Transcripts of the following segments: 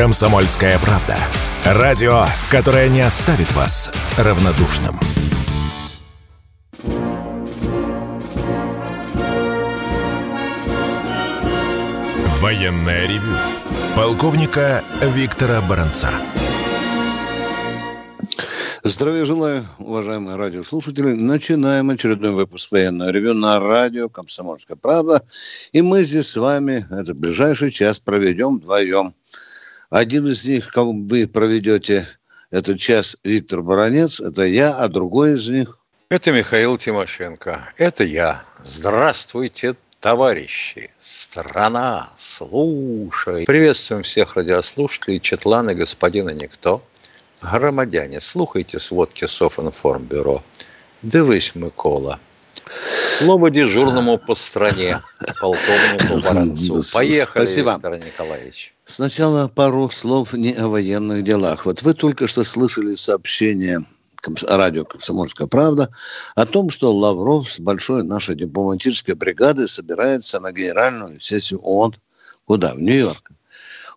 Комсомольская правда. Радио, которое не оставит вас равнодушным. Военное ревю полковника Виктора Баранца. Здравия желаю, уважаемые радиослушатели. Начинаем очередной выпуск военного ревю на радио «Комсомольская правда». И мы здесь с вами этот ближайший час проведем вдвоем. Один из них, кого вы проведете этот час, Виктор Баранец, это я, а другой из них... Это Михаил Тимошенко. Это я. Здравствуйте, товарищи, страна, слушай. Приветствуем всех радиослушателей, Четлана, господина Никто. Громадяне, слухайте сводки Софинформбюро. Дивись, Микола. Слово дежурному по стране, полковнику Баранцу. Поехали, Спасибо. Виктор Николаевич. Сначала пару слов не о военных делах. Вот вы только что слышали сообщение радио «Комсомольская правда» о том, что Лавров с большой нашей дипломатической бригадой собирается на генеральную сессию ООН. Куда? В Нью-Йорк.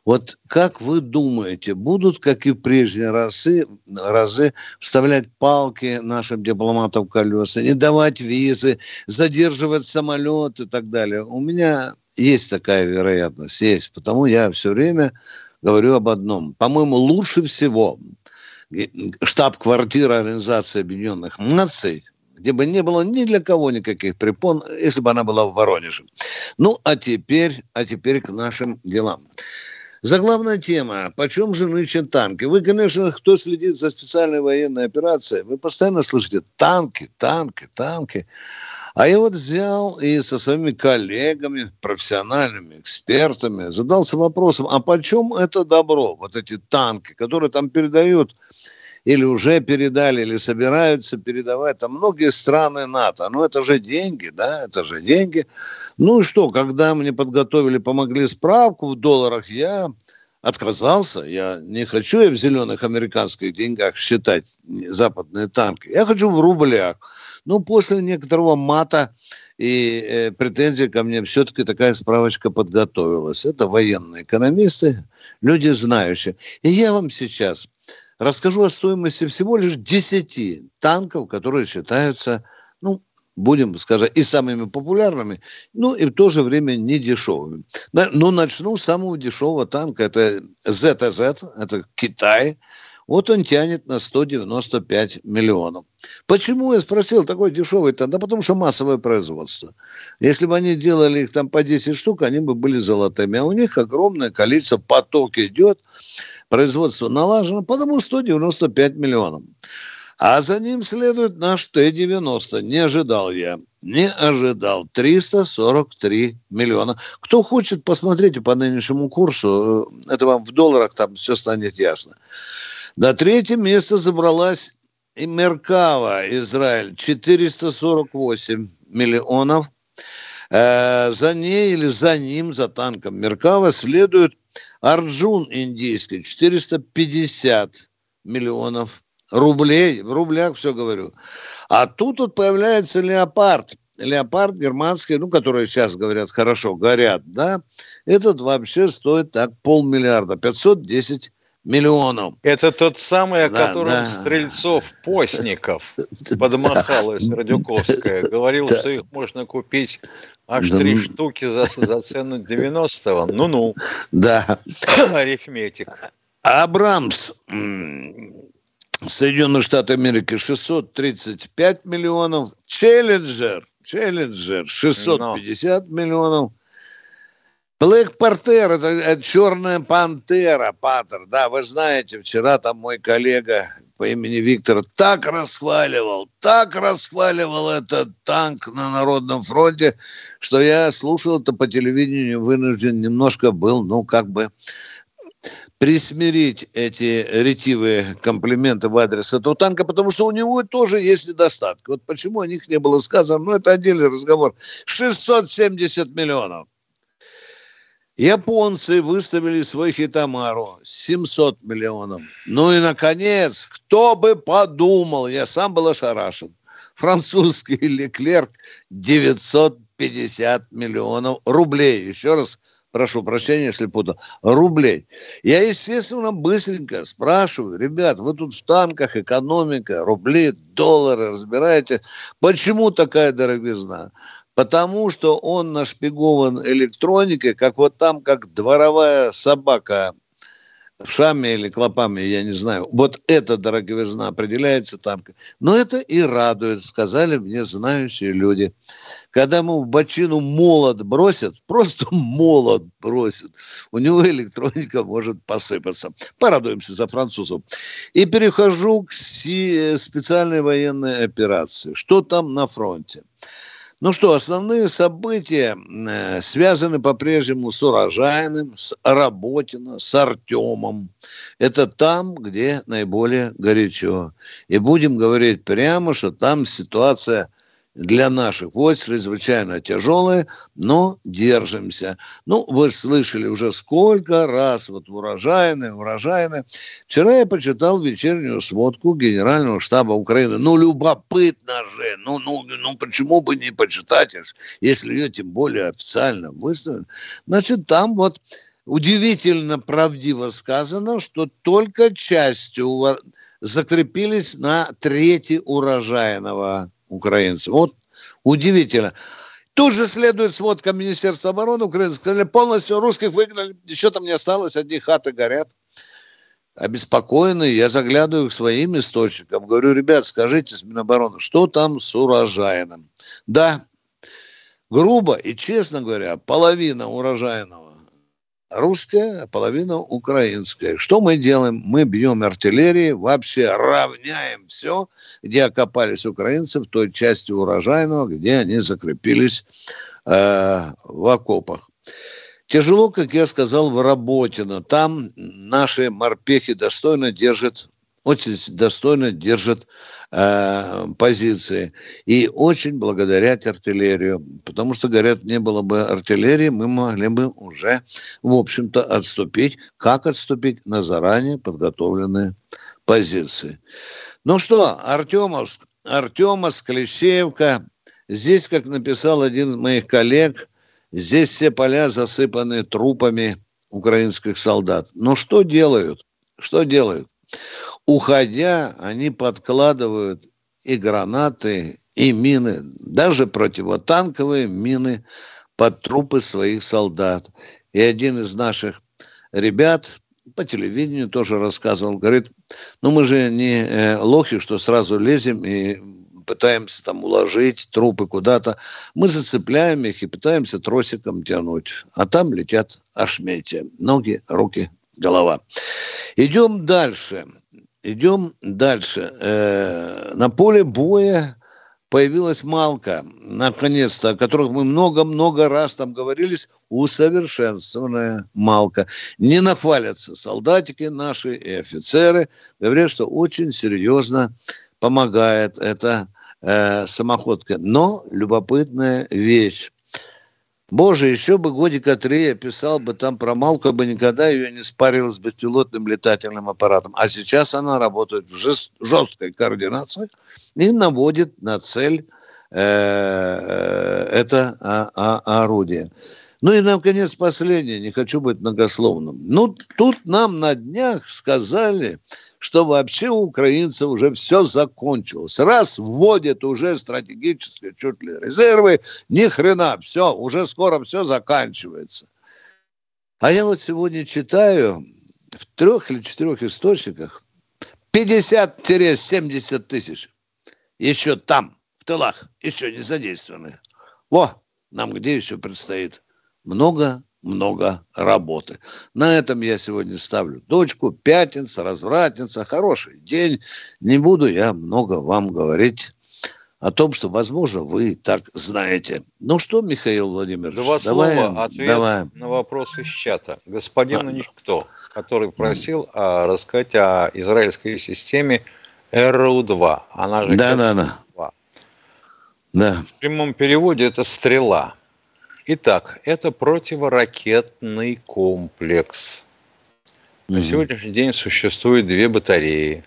Вот как вы думаете, будут, как и в прежние разы, разы вставлять палки нашим дипломатам в колеса, не давать визы, задерживать самолет и так далее? У меня есть такая вероятность, есть. Потому я все время говорю об одном. По-моему, лучше всего штаб-квартира Организации Объединенных Наций где бы не было ни для кого никаких препон, если бы она была в Воронеже. Ну, а теперь, а теперь к нашим делам. Заглавная тема. Почем же нынче танки? Вы, конечно, кто следит за специальной военной операцией, вы постоянно слышите танки, танки, танки. А я вот взял и со своими коллегами, профессиональными экспертами задался вопросом, а почем это добро, вот эти танки, которые там передают или уже передали, или собираются передавать. Там многие страны НАТО. Ну, это же деньги, да, это же деньги. Ну и что, когда мне подготовили, помогли справку в долларах, я отказался. Я не хочу я в зеленых американских деньгах считать западные танки. Я хочу в рублях. Ну, после некоторого мата и э, претензий ко мне все-таки такая справочка подготовилась. Это военные экономисты, люди знающие. И я вам сейчас расскажу о стоимости всего лишь 10 танков, которые считаются, ну, будем, скажем, и самыми популярными, ну, и в то же время не дешевыми. Но начну с самого дешевого танка, это ZZ, это Китай, вот он тянет на 195 миллионов. Почему я спросил такой дешевый-то? Да потому что массовое производство. Если бы они делали их там по 10 штук, они бы были золотыми. А у них огромное количество, поток идет, производство налажено, потому 195 миллионов. А за ним следует наш Т-90. Не ожидал я. Не ожидал. 343 миллиона. Кто хочет, посмотрите по нынешнему курсу. Это вам в долларах там все станет ясно. На третьем место забралась и Меркава, Израиль, 448 миллионов. Э, за ней или за ним, за танком Меркава, следует Арджун индийский, 450 миллионов рублей. В рублях все говорю. А тут вот появляется Леопард. Леопард германский, ну, которые сейчас говорят хорошо, горят, да, этот вообще стоит так полмиллиарда, 510 миллионов. Это тот самый, о да, котором да. Стрельцов Постников подмахалась Радюковская. Говорил, что их можно купить аж три да. штуки за, за цену 90-го. Ну-ну. Да. Арифметик. Абрамс. Соединенные Штаты Америки 635 миллионов. Челленджер. Челленджер 650 Но. миллионов. Блэк Пантер, это, это черная пантера, Паттер, да, вы знаете, вчера там мой коллега по имени Виктор так расхваливал, так расхваливал этот танк на Народном фронте, что я слушал это по телевидению, вынужден немножко был, ну, как бы присмирить эти ретивые комплименты в адрес этого танка, потому что у него тоже есть недостатки. Вот почему о них не было сказано, ну, это отдельный разговор. 670 миллионов. Японцы выставили свой Хитамару 700 миллионов. Ну и, наконец, кто бы подумал, я сам был ошарашен. Французский Леклерк 950 миллионов рублей. Еще раз прошу прощения, если путал, рублей. Я, естественно, быстренько спрашиваю, ребят, вы тут в танках, экономика, рубли, доллары разбираете, почему такая дороговизна? Потому что он нашпигован электроникой, как вот там, как дворовая собака шами или клопами, я не знаю. Вот эта дороговизна определяется там. Но это и радует, сказали мне знающие люди. Когда ему в бочину молот бросят, просто молот бросят, у него электроника может посыпаться. Порадуемся за французов. И перехожу к специальной военной операции. Что там на фронте? Ну что, основные события э, связаны по-прежнему с Урожайным, с Работино, с Артемом. Это там, где наиболее горячо. И будем говорить прямо, что там ситуация для наших войск чрезвычайно тяжелые, но держимся. Ну, вы слышали уже сколько раз, вот урожайные, урожайные. Вчера я почитал вечернюю сводку Генерального штаба Украины. Ну, любопытно же, ну, ну, ну почему бы не почитать, если ее тем более официально выставили. Значит, там вот удивительно правдиво сказано, что только частью закрепились на трети урожайного украинцев. Вот удивительно. Тут же следует сводка Министерства обороны Украины. Сказали, полностью русских выгнали, еще там не осталось, одни хаты горят. Обеспокоенный, я заглядываю к своим источникам, говорю, ребят, скажите с Минобороны, что там с урожайным? Да, грубо и честно говоря, половина урожайного русская, половина украинская. Что мы делаем? Мы бьем артиллерии, вообще равняем все, где окопались украинцы, в той части урожайного, где они закрепились э, в окопах. Тяжело, как я сказал, в работе, но там наши морпехи достойно держат очень достойно держат э, позиции. И очень благодарять артиллерию. Потому что, говорят, не было бы артиллерии, мы могли бы уже, в общем-то, отступить. Как отступить? На заранее подготовленные позиции. Ну что, Артемовск, Артемовск, Клещеевка. Здесь, как написал один из моих коллег, здесь все поля засыпаны трупами украинских солдат. Но что делают? Что делают? Уходя, они подкладывают и гранаты, и мины, даже противотанковые мины под трупы своих солдат. И один из наших ребят по телевидению тоже рассказывал, говорит, ну мы же не э, лохи, что сразу лезем и пытаемся там уложить трупы куда-то. Мы зацепляем их и пытаемся тросиком тянуть. А там летят ошметья. Ноги, руки, голова. Идем дальше. Идем дальше. Э, на поле боя появилась Малка, наконец-то, о которых мы много-много раз там говорились, усовершенствованная Малка. Не нахвалятся солдатики наши и офицеры, говорят, что очень серьезно помогает эта э, самоходка. Но любопытная вещь. Боже, еще бы годика три я писал бы там про Малку, бы никогда ее не спарил с беспилотным летательным аппаратом. А сейчас она работает в жесткой координации и наводит на цель э, э, это а, а, орудие. Ну и, наконец, последнее, не хочу быть многословным. Ну, тут нам на днях сказали, что вообще у украинцев уже все закончилось. Раз вводят уже стратегические чуть ли резервы, ни хрена, все, уже скоро все заканчивается. А я вот сегодня читаю в трех или четырех источниках 50-70 тысяч еще там, в тылах, еще не задействованы. Во, нам где еще предстоит много-много работы. На этом я сегодня ставлю точку. Пятница, развратница, хороший день. Не буду я много вам говорить о том, что, возможно, вы так знаете. Ну что, Михаил Владимирович, Два давай, слова, ответ давай. на вопрос из чата. Господин а... Никто, который просил а, рассказать о израильской системе РУ-2. Она же да, да, да. Да. В прямом переводе это стрела. Итак, это противоракетный комплекс. На сегодняшний день существует две батареи.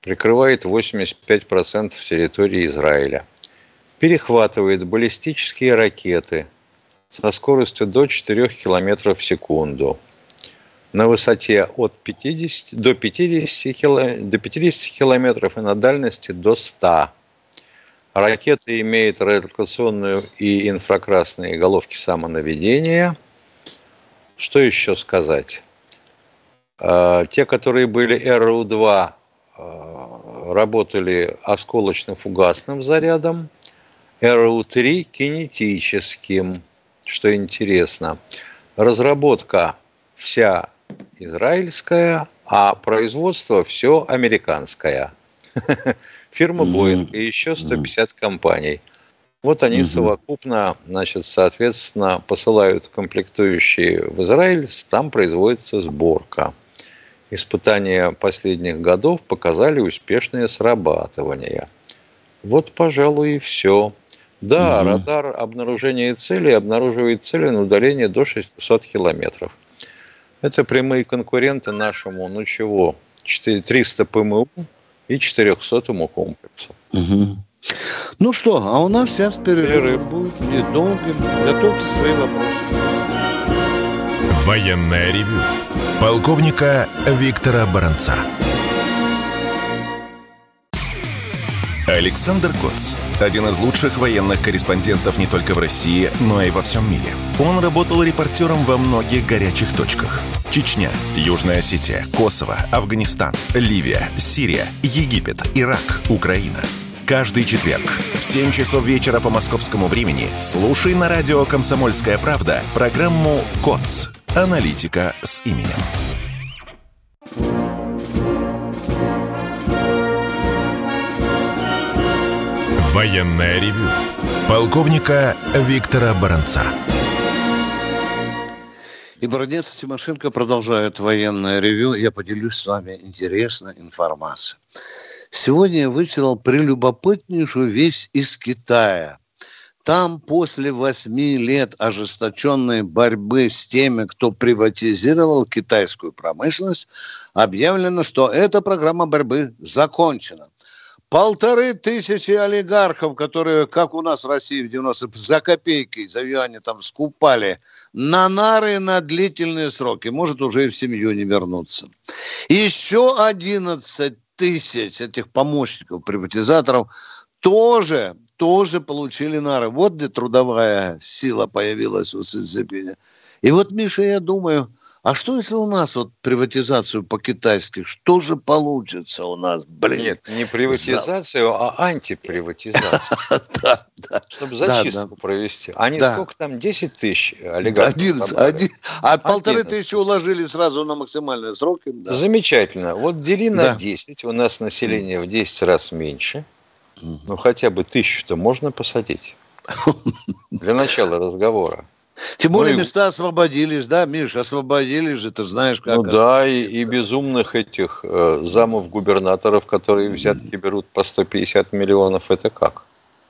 Прикрывает 85% территории Израиля. Перехватывает баллистические ракеты со скоростью до 4 км в секунду на высоте от 50 до 50, до 50 километров и на дальности до 100. Ракета имеет радиолокационную и инфракрасные головки самонаведения. Что еще сказать? А, те, которые были РУ-2, а, работали осколочно-фугасным зарядом, РУ-3 кинетическим, что интересно. Разработка вся израильская, а производство все американское. Фирма Boeing и еще 150 компаний. Вот они совокупно, значит, соответственно, посылают комплектующие в Израиль, там производится сборка. Испытания последних годов показали успешное срабатывание. Вот, пожалуй, и все. Да, угу. радар обнаружения цели обнаруживает цели на удалении до 600 километров. Это прямые конкуренты нашему, ну чего, 300 ПМУ и 400 комплексу. Угу. Ну что, а у нас сейчас перерыв, перерыв. будет недолгим. Готовьте свои вопросы. Военная ревю. Полковника Виктора Баранца. Александр Коц. Один из лучших военных корреспондентов не только в России, но и во всем мире. Он работал репортером во многих горячих точках. Чечня, Южная Осетия, Косово, Афганистан, Ливия, Сирия, Египет, Ирак, Украина. Каждый четверг в 7 часов вечера по московскому времени слушай на радио «Комсомольская правда» программу «КОЦ. Аналитика с именем». Военное ревю полковника Виктора Баранца. И Бородец Тимошенко продолжают военное ревю. Я поделюсь с вами интересной информацией. Сегодня я вычитал прелюбопытнейшую вещь из Китая. Там после восьми лет ожесточенной борьбы с теми, кто приватизировал китайскую промышленность, объявлено, что эта программа борьбы закончена. Полторы тысячи олигархов, которые, как у нас в России в 90 за копейки, за юани там скупали на нары на длительные сроки. Может, уже и в семью не вернуться. Еще 11 тысяч этих помощников, приватизаторов тоже, тоже получили нары. Вот где трудовая сила появилась у Синцзепиня. И вот, Миша, я думаю, а что если у нас вот приватизацию по-китайски, что же получится у нас, блин? Нет, не приватизацию, а антиприватизацию. Да, да. Чтобы зачистку провести. Они сколько там, 10 тысяч олигархов? 11, а полторы тысячи уложили сразу на максимальные сроки. Замечательно. Вот дели на 10, у нас население в 10 раз меньше. Ну, хотя бы тысячу-то можно посадить. Для начала разговора. Тем более ну, места освободились, да, Миш, освободились же, ты знаешь, как. Ну да, и, и безумных этих э, замов губернаторов, которые взятки берут по 150 миллионов, это как?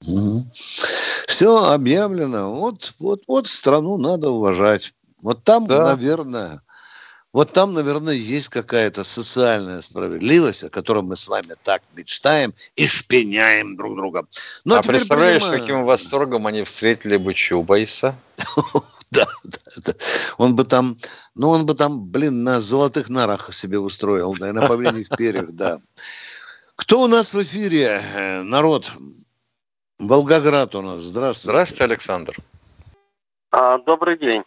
Угу. Все объявлено. Вот, вот, вот страну надо уважать. Вот там, да. наверное, вот там, наверное, есть какая-то социальная справедливость, о которой мы с вами так мечтаем и шпеняем друг друга. Но ну, а представляешь, понимаю... каким восторгом они встретили бы Чубайса? Да, да, да. Он бы там, ну, он бы там, блин, на золотых нарах себе устроил, да, на павлиних перьях, да. Кто у нас в эфире? Э, народ. Волгоград у нас. Здравствуйте. Здравствуйте, Александр. А, добрый день.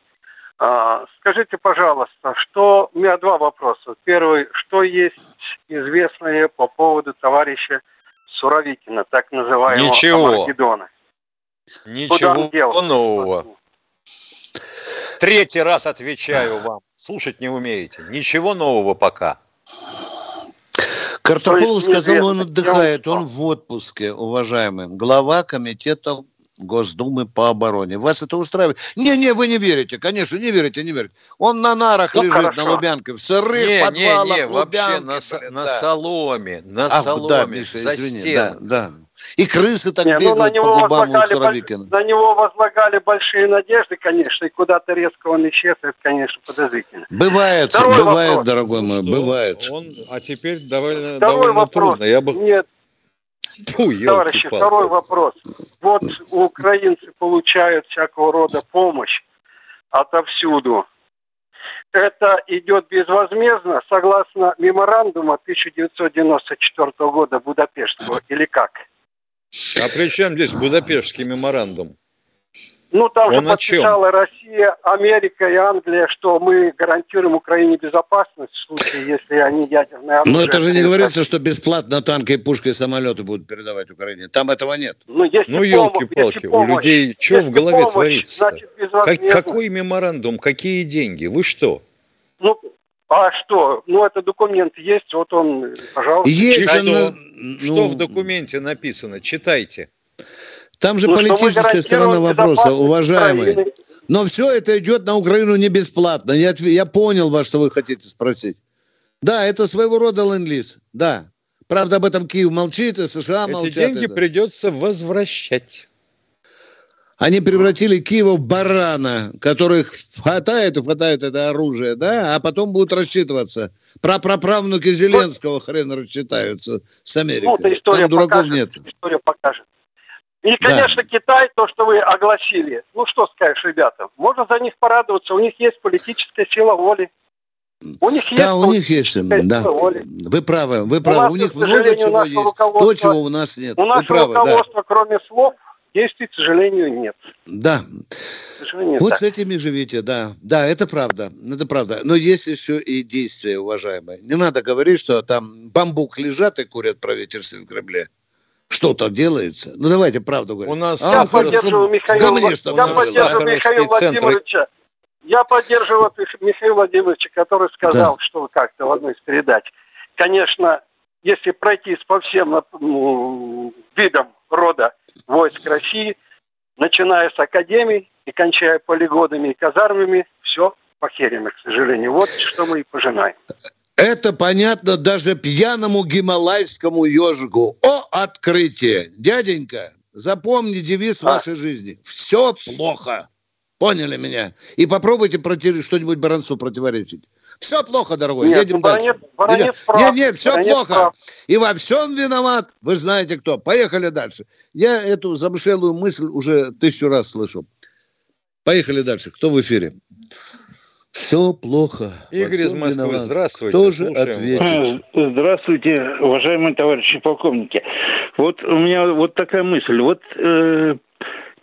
А, скажите, пожалуйста, что... У меня два вопроса. Первый, что есть известное по поводу товарища Суровикина, так называемого Ничего. Армагеддона? Ничего нового. Третий раз отвечаю вам. Слушать не умеете. Ничего нового пока. Картополов сказал, он отдыхает, он в отпуске, уважаемый. Глава комитета Госдумы по обороне. Вас это устраивает? Не-не, вы не верите, конечно, не верите, не верите. Он на нарах ну, лежит, хорошо. на Лубянке, в сырых не, подвалах не, не, Лубянки. Вообще на, блин, на да. соломе, на Ах, соломе, да, Миша, за извини, да, да. И крысы так не, ну, бегают ну, на него по губам у Суровикина. На него возлагали большие надежды, конечно, и куда-то резко он исчез, это, конечно, подозрительно. Бывает, Второй бывает, вопрос. дорогой мой, бывает. Он, а теперь довольно, довольно вопрос. трудно. Я бы... Нет, Фу, Товарищи, второй вопрос. Вот украинцы получают всякого рода помощь отовсюду. Это идет безвозмездно, согласно меморандума 1994 года Будапештского, или как? А при чем здесь Будапештский меморандум? Ну, там Он же подписала Россия, Америка и Англия, что мы гарантируем Украине безопасность в случае, если они ядерные оружие... Но это же не говорится, что бесплатно танки, пушки и самолеты будут передавать Украине. Там этого нет. Ну, ну елки-палки, у людей что в голове помощь, творится значит, как, Какой меморандум, какие деньги? Вы что? Ну, а что? Ну, это документ есть, вот он, пожалуйста. Есть, что, ну... что в документе написано? Читайте. Там же ну, политическая сторона вопроса, уважаемый. Но все это идет на Украину не бесплатно. Я, я понял вас, что вы хотите спросить. Да, это своего рода ленд-лиз. Да. Правда, об этом Киев молчит, и США Эти молчат. Эти деньги это. придется возвращать. Они превратили Киева в барана, которых хватает и хватает это оружие, да, а потом будут рассчитываться. Про праправнуки Зеленского хрен рассчитаются с Америкой. Ну, история Там дураков покажет, нет. История покажет. И, конечно, да. Китай, то, что вы огласили, ну что скажешь, ребята, можно за них порадоваться, у них есть политическая сила воли. У них да, есть у них есть, да. Воли. Вы правы, вы правы. У, у них много чего есть, то, чего у нас нет. У нас правы, руководства, да. кроме слов, действий, к сожалению, нет. Да. Сожалению, вот так. с этими живите, да. Да, это правда, это правда. Но есть еще и действия, уважаемые. Не надо говорить, что там бамбук лежат и курят правительство в Кремле что-то делается. Ну, давайте правду говорить. У нас а, я поддерживаю Михаила, Гомни, что я поддерживаю Михаила Владимировича. Я поддерживаю Михаила Владимировича, который сказал, да. что как-то в одной из передач. Конечно, если пройтись по всем ну, видам рода войск России, начиная с академий и кончая полигонами и казармами, все похерено, к сожалению. Вот что мы и пожинаем. Это понятно даже пьяному гималайскому ежику. О, открытие! Дяденька, запомни девиз а. вашей жизни. Все плохо. Поняли меня? И попробуйте против... что-нибудь Баранцу противоречить. Все плохо, дорогой. Нет, Едем ну, дальше. Баранец нет, нет, все Баранец плохо. Прав. И во всем виноват. Вы знаете кто. Поехали дальше. Я эту замшелую мысль уже тысячу раз слышу. Поехали дальше. Кто в эфире? Все плохо. Игорь из Москвы, виноват. здравствуйте. Тоже ответить. Здравствуйте, уважаемые товарищи полковники. Вот у меня вот такая мысль. Вот э,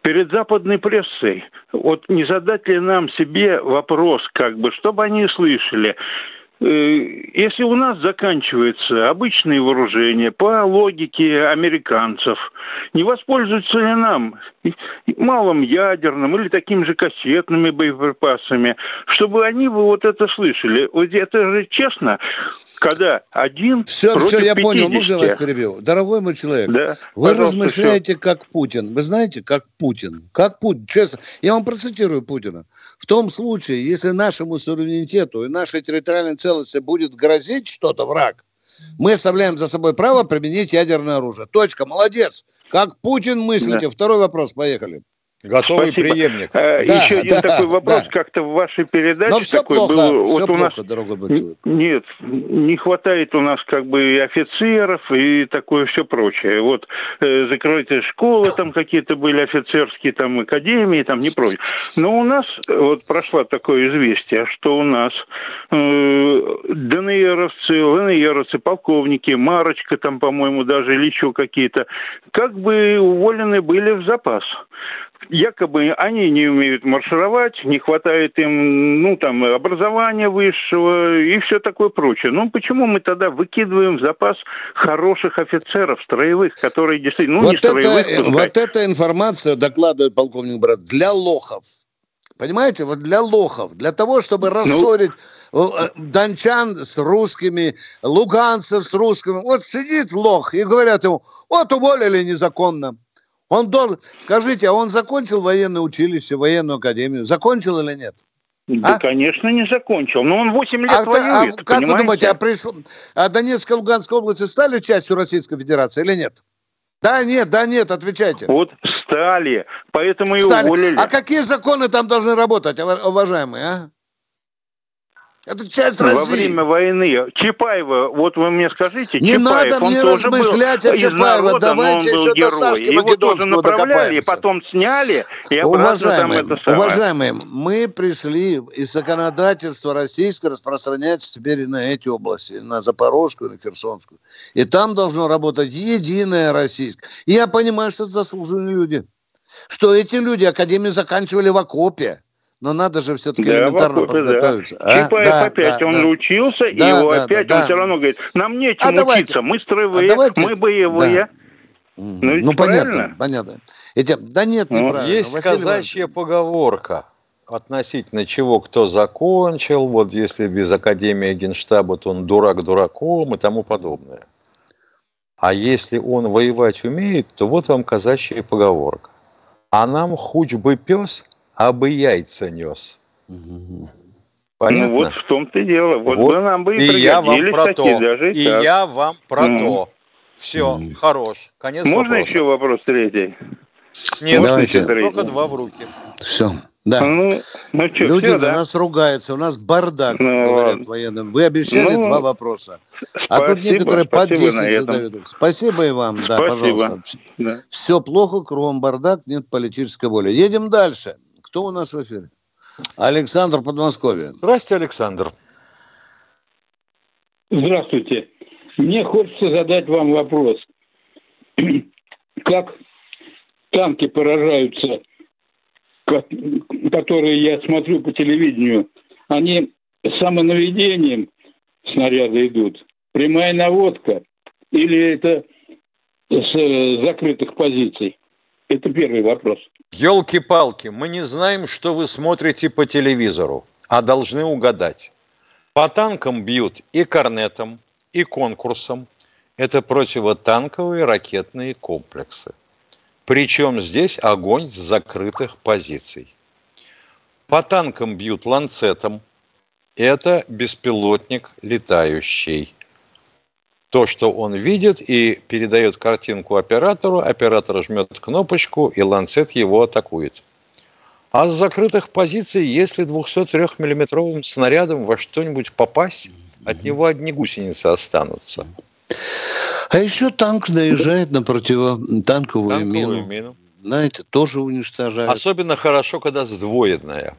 перед западной прессой, вот не задать ли нам себе вопрос, как бы, чтобы они слышали, Э, если у нас заканчивается обычное вооружение по логике американцев, не воспользуются ли нам малым ядерным или такими же кассетными боеприпасами, чтобы они бы вот это слышали? Вот это же честно, когда один Все, против все, я 50. понял, можно вас перебил? Дорогой мой человек, да, вы размышляете все. как Путин. Вы знаете, как Путин. Как Путин, честно. Я вам процитирую Путина. В том случае, если нашему суверенитету и нашей территориальной целостности целости будет грозить что-то, враг, мы оставляем за собой право применить ядерное оружие. Точка. Молодец. Как Путин мыслите? Да. Второй вопрос. Поехали. Готовый Спасибо. преемник. А, да, Еще один да, такой вопрос. Да. Как-то в вашей передаче Но все такой плохо, был. Все вот плохо, у нас... дорогой человек. Нет, не хватает у нас как бы и офицеров, и такое все прочее. Вот э, закрытые школы там какие-то были, офицерские там академии, там не прочее. Но у нас вот прошло такое известие, что у нас э, ДНРовцы, ЛНРовцы, полковники, Марочка там, по-моему, даже или еще какие-то, как бы уволены были в запас якобы они не умеют маршировать, не хватает им, ну, там, образования высшего и все такое прочее. Ну, почему мы тогда выкидываем в запас хороших офицеров, строевых, которые действительно, ну, вот не это, строевых, пускай. Вот эта информация, докладывает полковник Брат, для лохов. Понимаете, вот для лохов, для того, чтобы ну, рассорить ну, дончан с русскими, луганцев с русскими. Вот сидит лох и говорят ему, вот уволили незаконно. Он должен... Скажите, а он закончил военное училище, военную академию? Закончил или нет? Да, а? конечно, не закончил. Но он 8 лет а, воюет, а, Как вы думаете, а, пришел, а Донецкая и Луганская области стали частью Российской Федерации или нет? Да, нет, да, нет, отвечайте. Вот стали, поэтому и стали. уволили. А какие законы там должны работать, уважаемые, а? Это часть России. Во время войны Чапаева, вот вы мне скажите, Не Чапаев, надо мне размышлять о Чапаева, давайте еще до Сашки Его тоже направляли, и потом сняли, и уважаемые, там это самое. Уважаемые, мы пришли, и законодательство российское распространяется теперь и на эти области, на Запорожскую, на Херсонскую. И там должно работать единое российское. И я понимаю, что это заслуженные люди. Что эти люди академию заканчивали в окопе. Но надо же все-таки да, элементарно окопе, подготовиться. Да. А? Чапаев да, опять, да, он да. учился, да, и его да, опять да, он да. все равно говорит, нам нечем а давайте, учиться, мы строевые, а давайте, мы боевые. Да. Ну, ну понятно, понятно. Эти, да нет, ну, неправильно. Есть Василий казачья Иванович. поговорка относительно чего кто закончил, вот если без Академии Генштаба, то он дурак дураком и тому подобное. А если он воевать умеет, то вот вам казачья поговорка. А нам хуч бы пес, а бы яйца нес. Понятно? Ну вот в том-то и дело. Вот, вот. нам бы и, и я вам про то. Даже и так. я вам про mm. то. Все, mm. хорош. Конец Можно вопроса. еще вопрос третий? Нет, Давайте. только два в руки. Все. Да. Ну, ну что, Люди все, на да? нас ругаются, у нас бардак, ну, говорят военным. Вы обещали ну, два вопроса. А тут некоторые по 10 задают. Спасибо и вам, да, спасибо. пожалуйста. Да. Все плохо, кругом бардак, нет политической воли. Едем дальше. Кто у нас в эфире? Александр Подмосковье. Здравствуйте, Александр. Здравствуйте. Мне хочется задать вам вопрос. Как танки поражаются которые я смотрю по телевидению, они самонаведением снаряда идут. Прямая наводка или это с э, закрытых позиций? Это первый вопрос. Елки-палки, мы не знаем, что вы смотрите по телевизору, а должны угадать. По танкам бьют и корнетом, и конкурсом. Это противотанковые ракетные комплексы. Причем здесь огонь с закрытых позиций. По танкам бьют ланцетом. Это беспилотник летающий. То, что он видит и передает картинку оператору, оператор жмет кнопочку, и ланцет его атакует. А с закрытых позиций, если 203-миллиметровым снарядом во что-нибудь попасть, от него одни гусеницы останутся. А еще танк наезжает на противотанковую мину. мину. Знаете, тоже уничтожают. Особенно хорошо, когда сдвоенная.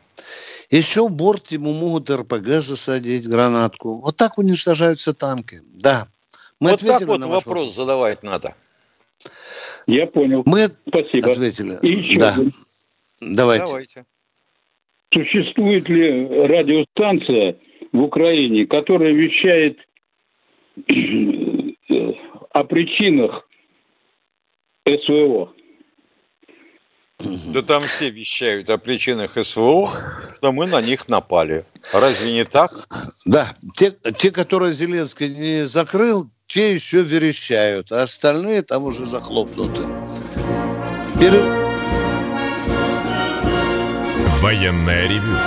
Еще в борт ему могут РПГ засадить, гранатку. Вот так уничтожаются танки. Да. Мы вот так вот вопрос, вопрос задавать надо. Я понял. Мы Спасибо. ответили. И еще да. Давайте. Давайте. Существует ли радиостанция в Украине, которая вещает о причинах СВО. Да там все вещают о причинах СВО, что мы на них напали. Разве не так? Да. Те, те которые Зеленский не закрыл, те еще верещают, а остальные там уже захлопнуты. Вперед! Военная ревю.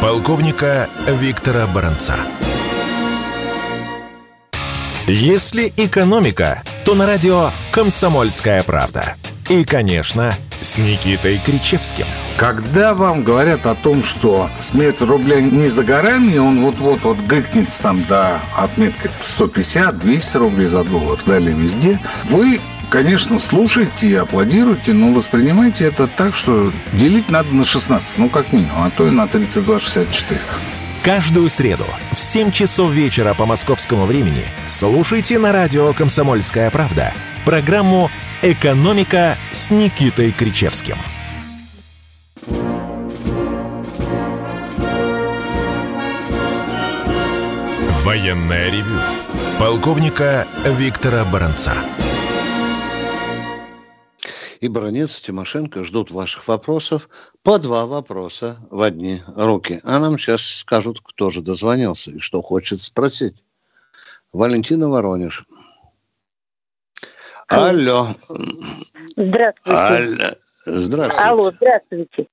Полковника Виктора Баранца. Если экономика, то на радио «Комсомольская правда». И, конечно, с Никитой Кричевским. Когда вам говорят о том, что смерть рубля не за горами, он вот-вот вот гыкнет там до отметки 150-200 рублей за доллар, далее везде, вы конечно, слушайте и аплодируйте, но воспринимайте это так, что делить надо на 16, ну, как минимум, а то и на 32,64. Каждую среду в 7 часов вечера по московскому времени слушайте на радио «Комсомольская правда» программу «Экономика» с Никитой Кричевским. Военная ревю. Полковника Виктора Баранца и Бронец, Тимошенко ждут ваших вопросов. По два вопроса в одни руки. А нам сейчас скажут, кто же дозвонился и что хочет спросить. Валентина Воронеж. Алло. Здравствуйте. Алло. Здравствуйте. Алло, здравствуйте.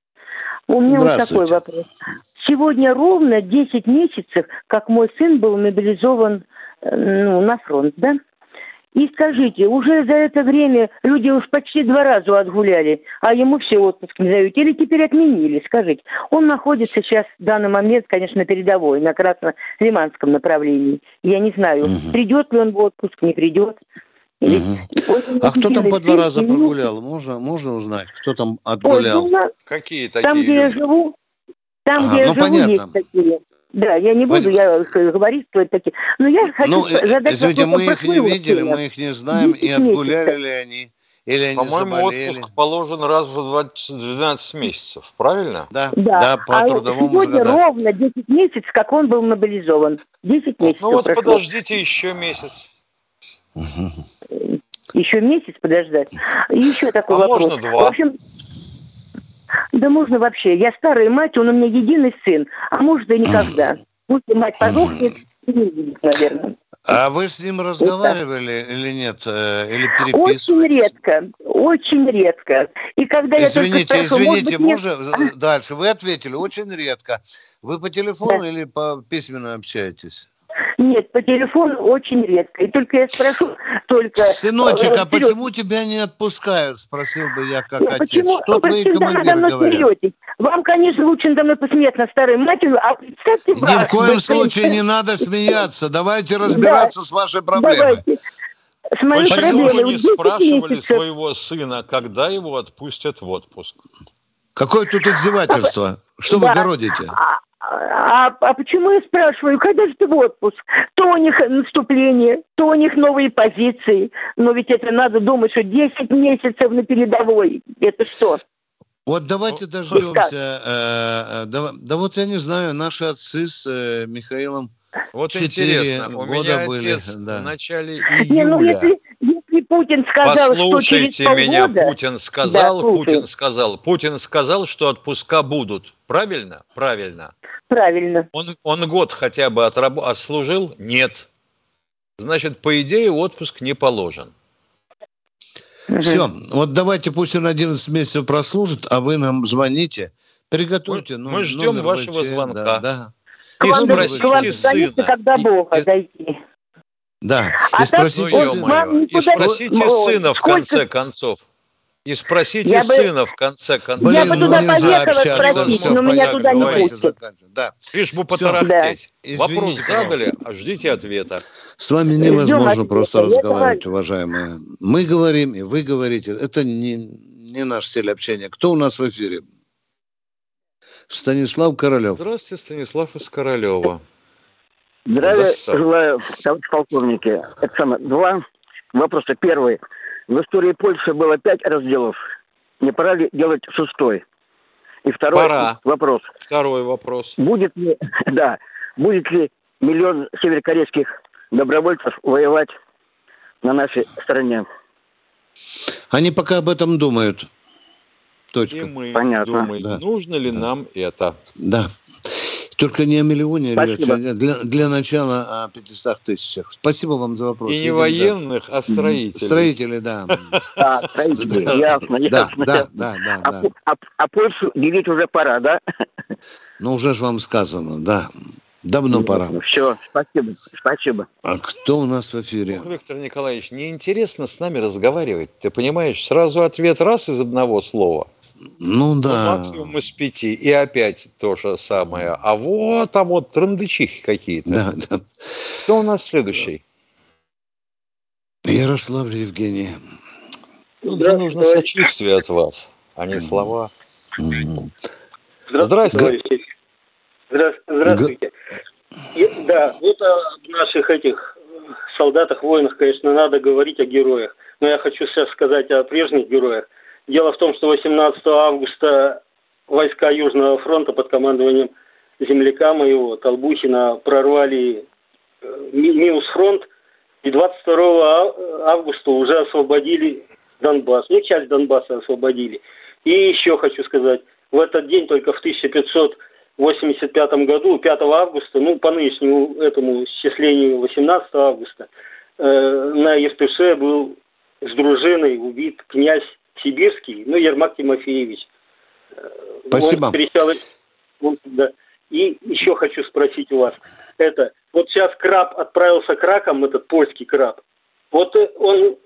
У меня вот такой вопрос. Сегодня ровно 10 месяцев, как мой сын был мобилизован э, ну, на фронт, да? И скажите, уже за это время люди уж почти два раза отгуляли, а ему все отпуск не дают. Или теперь отменили, скажите. Он находится сейчас в данный момент, конечно, на передовой, на Красно-Лиманском направлении. Я не знаю, угу. придет ли он в отпуск, не придет. Угу. А кто там по два раза прогулял? Можно, можно узнать, кто там отгулял? Ой, ну, Какие такие Там, где люди? я живу, там, ага, где ну, я живу, понятно. есть такие. Да, я не буду я говорить, что это такие. Но я хочу ну, э, задать извините, мы их не видели, мы их не знаем, и отгуляли ли они, или они По-моему, заболели. отпуск положен раз в 20, 12 месяцев, правильно? Да, да, да по а трудовому сегодня да. ровно 10 месяцев, как он был мобилизован. 10 месяцев Ну вот прошло. подождите еще месяц. Еще месяц подождать. И еще такой а вопрос. можно два. В общем, да можно вообще. Я старая мать, он у меня единый сын. А может и никогда. Пусть мать подохнет, не наверное. А вы с ним разговаривали Это... или нет? Э, или переписываетесь? Очень редко, очень редко. И когда извините, я спрашиваю, извините, быть, можно нет... дальше? Вы ответили, очень редко. Вы по телефону да. или по письменно общаетесь? Нет, по телефону очень редко. И только я спрошу, только... Сыночек, а почему тебя не отпускают? Спросил бы я как Нет, отец. Почему? Что твои командиры говорят? Смеетесь. Вам, конечно, лучше надо мной посмеяться старой матерью, а представьте... Ни в коем случае не надо смеяться. Давайте разбираться да, с вашей проблемой. Давайте. С моей Почему вы не спрашивали месяцев? своего сына, когда его отпустят в отпуск? Какое тут издевательство? Что да. вы городите? А, а, почему я спрашиваю, когда же ты в отпуск? То у них наступление, то у них новые позиции. Но ведь это надо думать, что 10 месяцев на передовой. Это что? Вот давайте дождемся. Э, э, да, да вот я не знаю, наши отцы с э, Михаилом вот интересно, у меня были, отец да. в начале июля. Не, ну, если, если Путин сказал, Послушайте что через меня, полгода... Путин сказал, да, Путин сказал, Путин сказал, что отпуска будут. Правильно? Правильно. Правильно. Он, он год хотя бы отраб... отслужил? Нет. Значит, по идее, отпуск не положен. Все, вот давайте пусть он 11 месяцев прослужит, а вы нам звоните. Приготовьте. Мы, мы ждем вашего ВЧ, звонка. Да, да. И спросите сына. Когда Бога зайти. Да, а и спросите, ну, и спросите сына в конце концов. И спросите я сына, бы... в конце концов. Я бы туда поехала спросить, но меня туда не пустят. Да. Лишь бы потарахтеть. Да. Вопрос задали, а ждите ответа. С вами невозможно просто разговаривать, уважаемые. Мы говорим, и вы говорите. Это не, не наш стиль общения. Кто у нас в эфире? Станислав Королев. Здравствуйте, Станислав из Королева. Здравия желаю, товарищ полковники. Это самое, два вопроса. Первый. В истории Польши было пять разделов. Не пора ли делать шестой? И второй пора. вопрос. Второй вопрос. Будет ли, да, будет ли миллион северокорейских добровольцев воевать на нашей стороне? Они пока об этом думают. Точка. И мы Понятно. думаем, да. нужно ли да. нам это. Да. Только не о миллионе Спасибо. речь, для, для начала о 500 тысячах. Спасибо вам за вопрос. И не военных, а строителей. Строители, да. А, строители, ясно, ясно. Да, да, да. А, а, а Польшу делить уже пора, да? Ну, уже же вам сказано, да. Давно пора. Все, спасибо, спасибо. А кто у нас в эфире? Виктор Николаевич, неинтересно с нами разговаривать. Ты понимаешь, сразу ответ раз из одного слова. Ну да. Ну, максимум из пяти. И опять то же самое. А вот, а вот трындычихи какие-то. Да, да. Кто у нас следующий? Ярослав Евгений. Же нужно сочувствие от вас, а не слова. Здравствуйте. Здравствуйте. И, да, вот о наших этих солдатах, воинах, конечно, надо говорить о героях. Но я хочу сейчас сказать о прежних героях. Дело в том, что 18 августа войска Южного фронта под командованием земляка моего Толбухина прорвали э, Миус фронт и 22 августа уже освободили Донбасс. Ну, часть Донбасса освободили. И еще хочу сказать, в этот день только в 1500 1985 году, 5 августа, ну, по нынешнему этому исчислению 18 августа, э, на Евтыше был с дружиной убит князь Сибирский, ну, Ермак Тимофеевич. Э, Спасибо. Он пересял, да. И еще хочу спросить у вас, это, вот сейчас краб отправился к ракам, этот польский краб, Вот он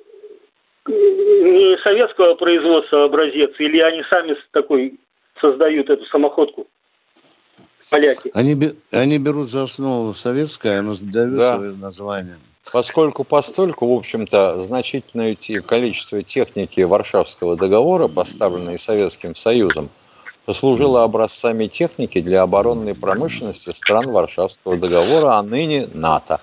не советского производства образец, или они сами такой создают эту самоходку? Поляки. Они, они берут за основу советское, оно дает да. свое название. Поскольку постольку, в общем-то, значительное количество техники Варшавского договора, поставленной Советским Союзом, послужило образцами техники для оборонной промышленности стран Варшавского договора, а ныне НАТО.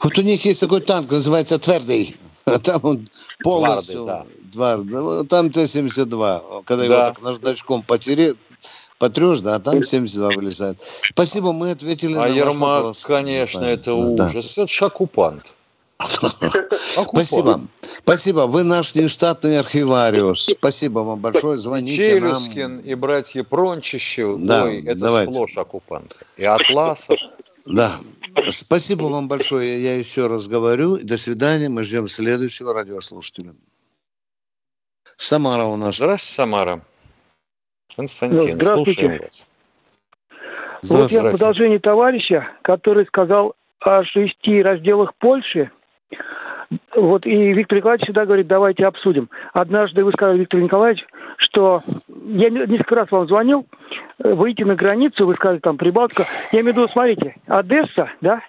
Вот у них есть такой танк, называется «Твердый». А там он полностью... Дварды, да. Дварды. Там Т-72. Когда да. его так наждачком потере... потрешь, да, а там 72 вылезает. Спасибо, мы ответили а на Ермак, ваш вопрос. конечно, да. это да. ужас. Это же оккупант. Спасибо. Спасибо. Вы наш нештатный архивариус. Спасибо вам большое. Звоните Челюскин нам. и братья Прончищев. Да, Ой, это давайте. сплошь оккупанты. И Атласов. Да. Спасибо вам большое. Я еще раз говорю. До свидания. Мы ждем следующего радиослушателя. Самара у нас. Здравствуйте, Самара. Константин, слушаем вас. Вот я в продолжении товарища, который сказал о шести разделах Польши, вот и Виктор Николаевич всегда говорит, давайте обсудим. Однажды вы сказали, Виктор Николаевич, что я несколько раз вам звонил, э, выйти на границу, вы сказали там Прибалтика. Я имею в виду, смотрите, Одесса, да,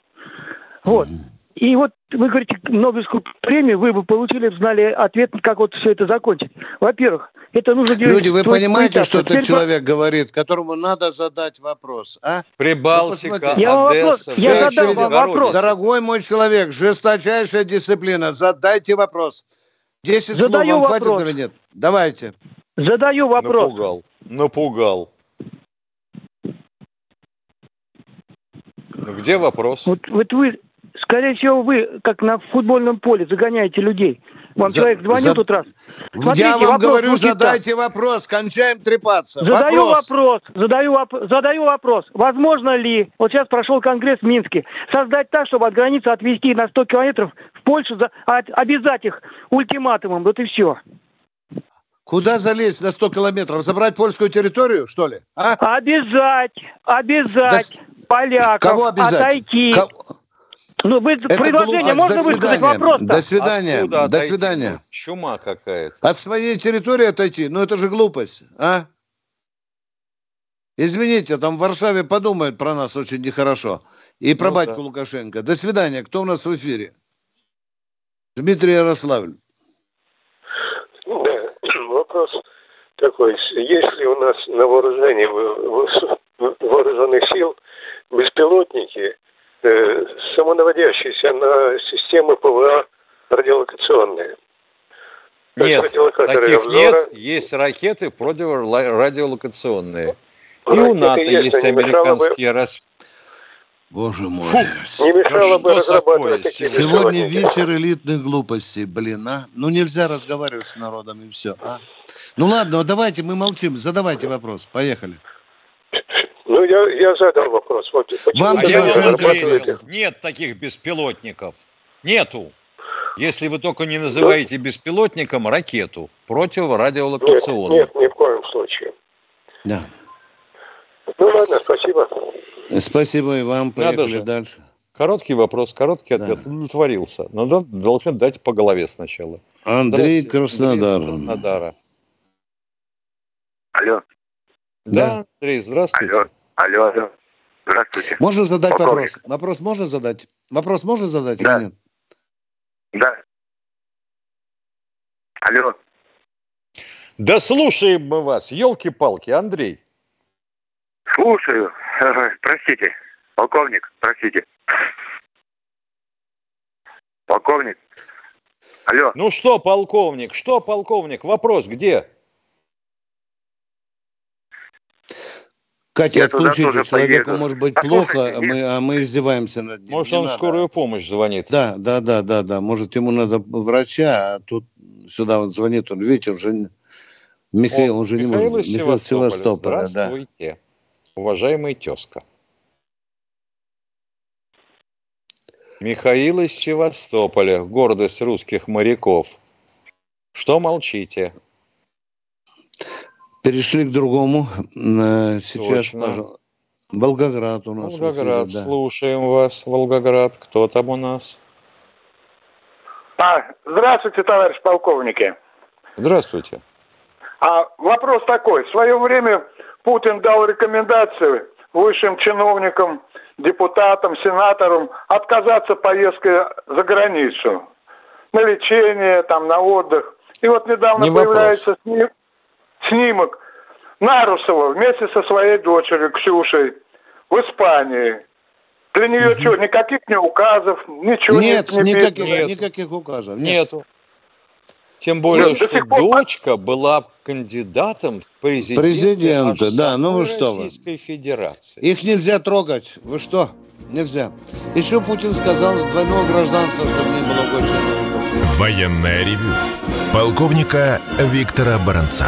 вот. И вот вы говорите, Нобелевскую премию вы бы получили, знали ответ, как вот все это закончить. Во-первых, это нужно делать... Люди, вы понимаете, что этот человек говорит, которому надо задать вопрос, а? Прибалтика, ну, я Одесса. Вопрос, я вам вопрос. Дорогой мой человек, жесточайшая дисциплина, задайте вопрос. Десять слов вам вопрос. хватит или нет? Давайте. Задаю вопрос. Напугал. Напугал. Ну, где вопрос? Вот, вот вы, скорее всего, вы, как на футбольном поле, загоняете людей. Вам за, человек звонил за... тот раз. Смотрите, Я вам говорю, звучит задайте так. вопрос, кончаем трепаться. Задаю вопрос, вопрос задаю, воп... задаю вопрос. Возможно ли, вот сейчас прошел конгресс в Минске, создать так, чтобы от границы отвезти на 100 километров в Польшу, за... обязать их ультиматумом, вот и все. Куда залезть на 100 километров? Забрать польскую территорию, что ли? А? Обязать, обязать да... поляков Кого обязать? отойти. Кого... Ну, вы Это предложение глупость. можно высказать вопрос? До свидания. Откуда До свидания. Чума какая-то. От своей территории отойти? Ну, это же глупость, а? Извините, там в Варшаве подумают про нас очень нехорошо. И про ну, батьку да. Лукашенко. До свидания. Кто у нас в эфире? Дмитрий Ярославль. Да, вопрос такой. Если у нас на вооружении вооруженных сил беспилотники, самонаводящиеся на системы ПВА радиолокационные. Нет, таких обзора... нет. Есть ракеты противорадиолокационные. И у НАТО есть, есть американские бы... рас... Боже мой. Фу, не мешало бы разрабатывать Сегодня вечер элитных глупостей, блин, а? Ну нельзя разговаривать с народом и все, а? Ну ладно, давайте мы молчим, задавайте вопрос, поехали. Ну, я, я задал вопрос. Вот, Вам а я ответил, нет таких беспилотников. Нету. Если вы только не называете беспилотником ракету противорадиолокационную. Нет, нет, ни в коем случае. Да. Ну ладно, спасибо. Спасибо и вам. Поехали дальше. Короткий вопрос, короткий ответ. Да. Удовлетворился. Но должен дать по голове сначала. Андрей Краснодар. Краснодара. Алло. Да, Андрей, здравствуйте. Алло. Алло, алло. Здравствуйте. Можно задать Полковник. вопрос? Вопрос можно задать? Вопрос можно задать да. или нет? Да. Алло. Да слушаем мы вас, елки-палки, Андрей. Слушаю. Простите, полковник, простите. Полковник. Алло. Ну что, полковник, что, полковник, вопрос где? Катя, отключите, человеку поеду. может быть плохо, а мы, а мы издеваемся над ним. Может, Не он надо. скорую помощь звонит. Да, да, да, да, да. Может, ему надо врача, а тут сюда он звонит, он, видите, уже Михаил, он уже Михаил не может. Михаил Севастополя, Здравствуйте, да. уважаемый тезка. Михаил из Севастополя, гордость русских моряков. Что молчите? Перешли к другому. Э, сейчас, пожалуйста. Волгоград у нас. Волгоград, эфире, да. слушаем вас, Волгоград. Кто там у нас? А, здравствуйте, товарищ полковники. Здравствуйте. А вопрос такой. В свое время Путин дал рекомендации высшим чиновникам, депутатам, сенаторам отказаться поездкой за границу. На лечение, там, на отдых. И вот недавно Не появляется сним, снимок Нарусова вместе со своей дочерью Ксюшей в Испании. Для нее угу. что, никаких не указов, ничего нет, не, не никаких, нет. никаких указов. Нет. Нету. Тем более, Нет, что дочка была кандидатом в президенты Президента, да, ну вы что Российской Федерации. Их нельзя трогать. Вы что? Нельзя. Еще Путин сказал двойного гражданства, чтобы не было больше. Военная ревю. Полковника Виктора Баранца.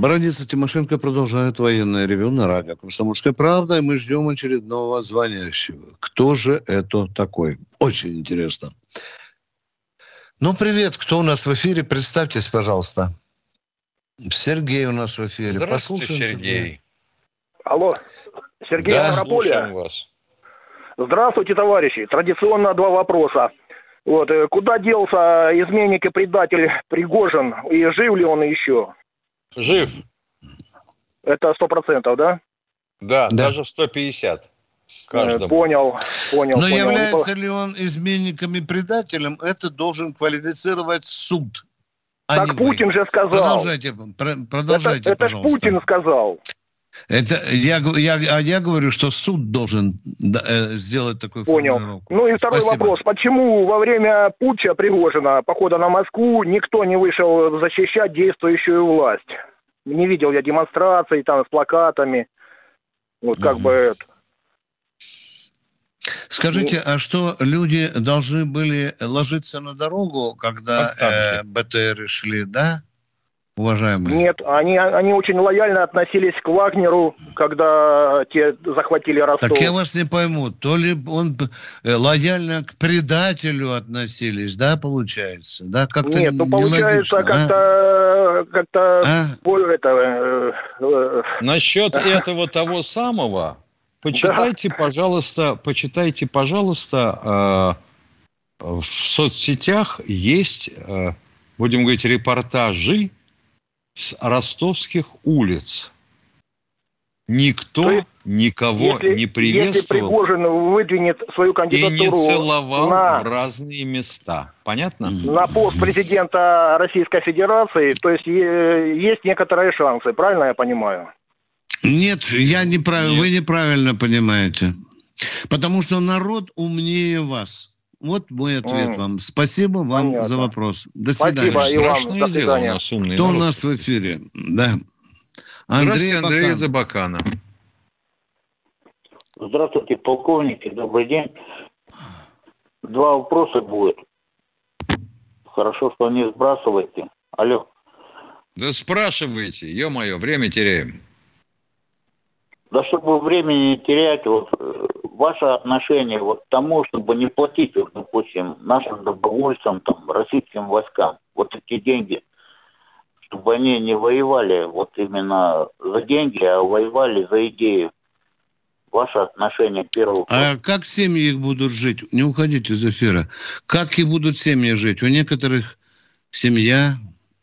Бороница Тимошенко продолжает военное ревю на радио «Комсомольская правда», и мы ждем очередного звонящего. Кто же это такой? Очень интересно. Ну, привет, кто у нас в эфире? Представьтесь, пожалуйста. Сергей у нас в эфире. Здравствуйте, Послушаем Сергей. Алло, Сергей да, Антрополия. вас. Здравствуйте, товарищи. Традиционно два вопроса. Вот, э, куда делся изменник и предатель Пригожин, и жив ли он еще? Жив. Это сто процентов, да? Да, да, даже в 150. Каждому. Понял, понял. Но понял. является ли он изменником и предателем, это должен квалифицировать суд. А так Путин вы. же сказал. Продолжайте, продолжайте, это, пожалуйста. Это Путин сказал. Это я, я, а я говорю, что суд должен э, сделать такой Понял. Ну и второй Спасибо. вопрос. Почему во время путча Пригожина, похода на Москву, никто не вышел защищать действующую власть? Не видел я демонстраций там с плакатами. Вот как mm. бы это. Скажите, а что люди должны были ложиться на дорогу, когда э, БТР шли, да? Уважаемые? Нет, они, они очень лояльно относились к Вагнеру, когда те захватили Ростов. Так я вас не пойму, то ли он э, лояльно к предателю относились, да, получается? Да, как-то Нет, ну получается а? как-то а? как-то а? это, э, э, Насчет этого того самого, почитайте, да. пожалуйста, почитайте, пожалуйста, э, в соцсетях есть, э, будем говорить, репортажи с ростовских улиц. Никто есть, никого если, не приветствовал. Если Пригожин выдвинет свою кандидатуру и не целовал на, в разные места. Понятно? На пост президента Российской Федерации, то есть есть некоторые шансы, правильно я понимаю? Нет, я неправильно, Нет. вы неправильно понимаете. Потому что народ умнее вас. Вот мой ответ mm. вам. Спасибо вам Понятно. за вопрос. До свидания. Спасибо и вам. До свидания. Дело, Кто у нас в эфире? Да. Андрей, Андрей Забакана. Здравствуйте, полковники. Добрый день. Два вопроса будет. Хорошо, что не сбрасываете. Алло. Да спрашивайте, ё-моё, время теряем. Да чтобы времени не терять, вот э, ваше отношение вот к тому, чтобы не платить, вот, допустим, нашим добровольцам, там, российским войскам, вот эти деньги, чтобы они не воевали вот именно за деньги, а воевали за идею. Ваше отношение к первому. А как семьи их будут жить? Не уходите из эфира. Как и будут семьи жить? У некоторых семья,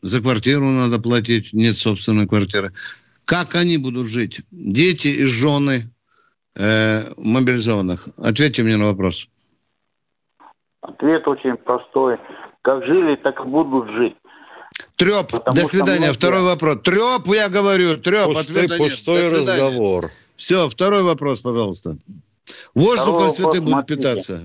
за квартиру надо платить, нет собственной квартиры. Как они будут жить? Дети и жены э, мобилизованных. Ответьте мне на вопрос. Ответ очень простой. Как жили, так и будут жить. Треп, Потому до свидания. Многие... Второй вопрос. Треп, я говорю, треп, пустой, ответа пустой нет. Пустой разговор. Все, второй вопрос, пожалуйста. Воздухом святым будут питаться.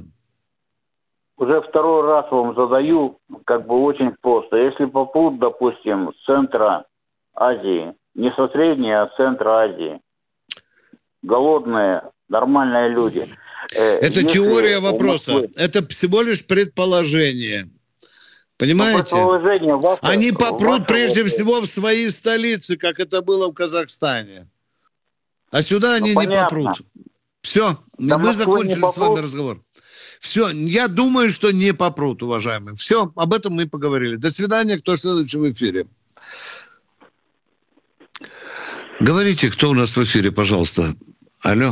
Уже второй раз вам задаю, как бы очень просто. Если попут, допустим, с центра Азии, не со Средней, а с Центра Азии. Голодные, нормальные люди. Э, это теория вопроса. Москвы... Это всего лишь предположение. Понимаете? Ваше, Они попрут ваше прежде ваше... всего в свои столицы, как это было в Казахстане. А сюда они ну, не попрут. Все, До мы закончили с вами разговор. Все, я думаю, что не попрут, уважаемые. Все, об этом мы поговорили. До свидания, кто следующий в эфире. Говорите, кто у нас в эфире, пожалуйста. Алло.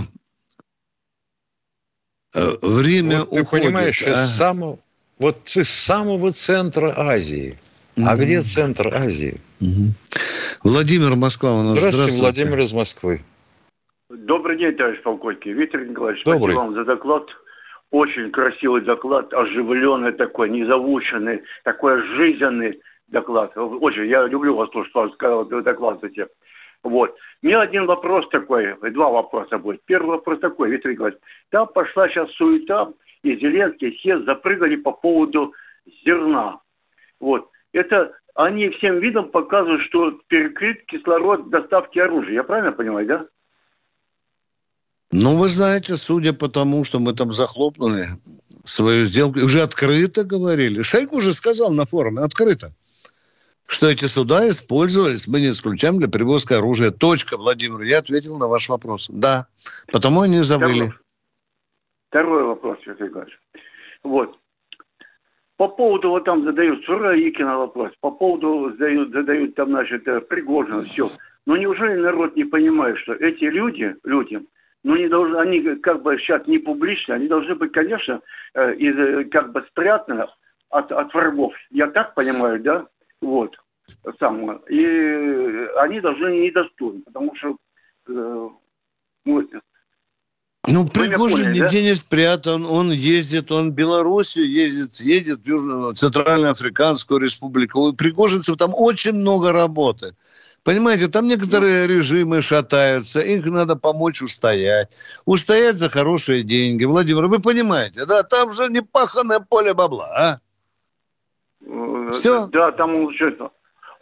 Э, время вот ты уходит. понимаешь, а? из самого, вот из самого центра Азии. Угу. А где центр Азии? Угу. Владимир Москва у нас. Здравствуйте, Здравствуйте, Владимир из Москвы. Добрый день, товарищ полковник. Виктор Николаевич, Добрый. спасибо вам за доклад. Очень красивый доклад, оживленный такой, незаученный, такой жизненный доклад. Очень, я люблю вас, то, что вы докладываете. Вот. Меня один вопрос такой, два вопроса будет. Первый вопрос такой, Виктор Николаевич. Там пошла сейчас суета, и Зеленский, все запрыгали по поводу зерна. Вот. Это они всем видом показывают, что перекрыт кислород доставки оружия. Я правильно понимаю, да? Ну, вы знаете, судя по тому, что мы там захлопнули свою сделку, уже открыто говорили. Шейк уже сказал на форуме, открыто что эти суда использовались, мы не исключаем, для перевозки оружия. Точка, Владимир, я ответил на ваш вопрос. Да, потому они забыли. Второй, вопрос, Сергей Николаевич. Вот. По поводу, вот там задают Сураикина вопрос, по поводу задают, задают там, значит, э, Пригожина, все. Но неужели народ не понимает, что эти люди, люди, ну, не должны, они как бы сейчас не публичны, они должны быть, конечно, э, из, э, как бы спрятаны от, от врагов. Я так понимаю, да? Вот. Самое. И они должны недоступны, потому что э, ну, ну, Пригожин поняли, нигде да? не спрятан, он ездит, он в Белоруссию ездит, едет в Южную, Центральноафриканскую республику. У пригожинцев там очень много работы. Понимаете, там некоторые режимы шатаются, их надо помочь устоять. Устоять за хорошие деньги. Владимир, вы понимаете, да, там же не паханное поле бабла, а? Все? Да, там он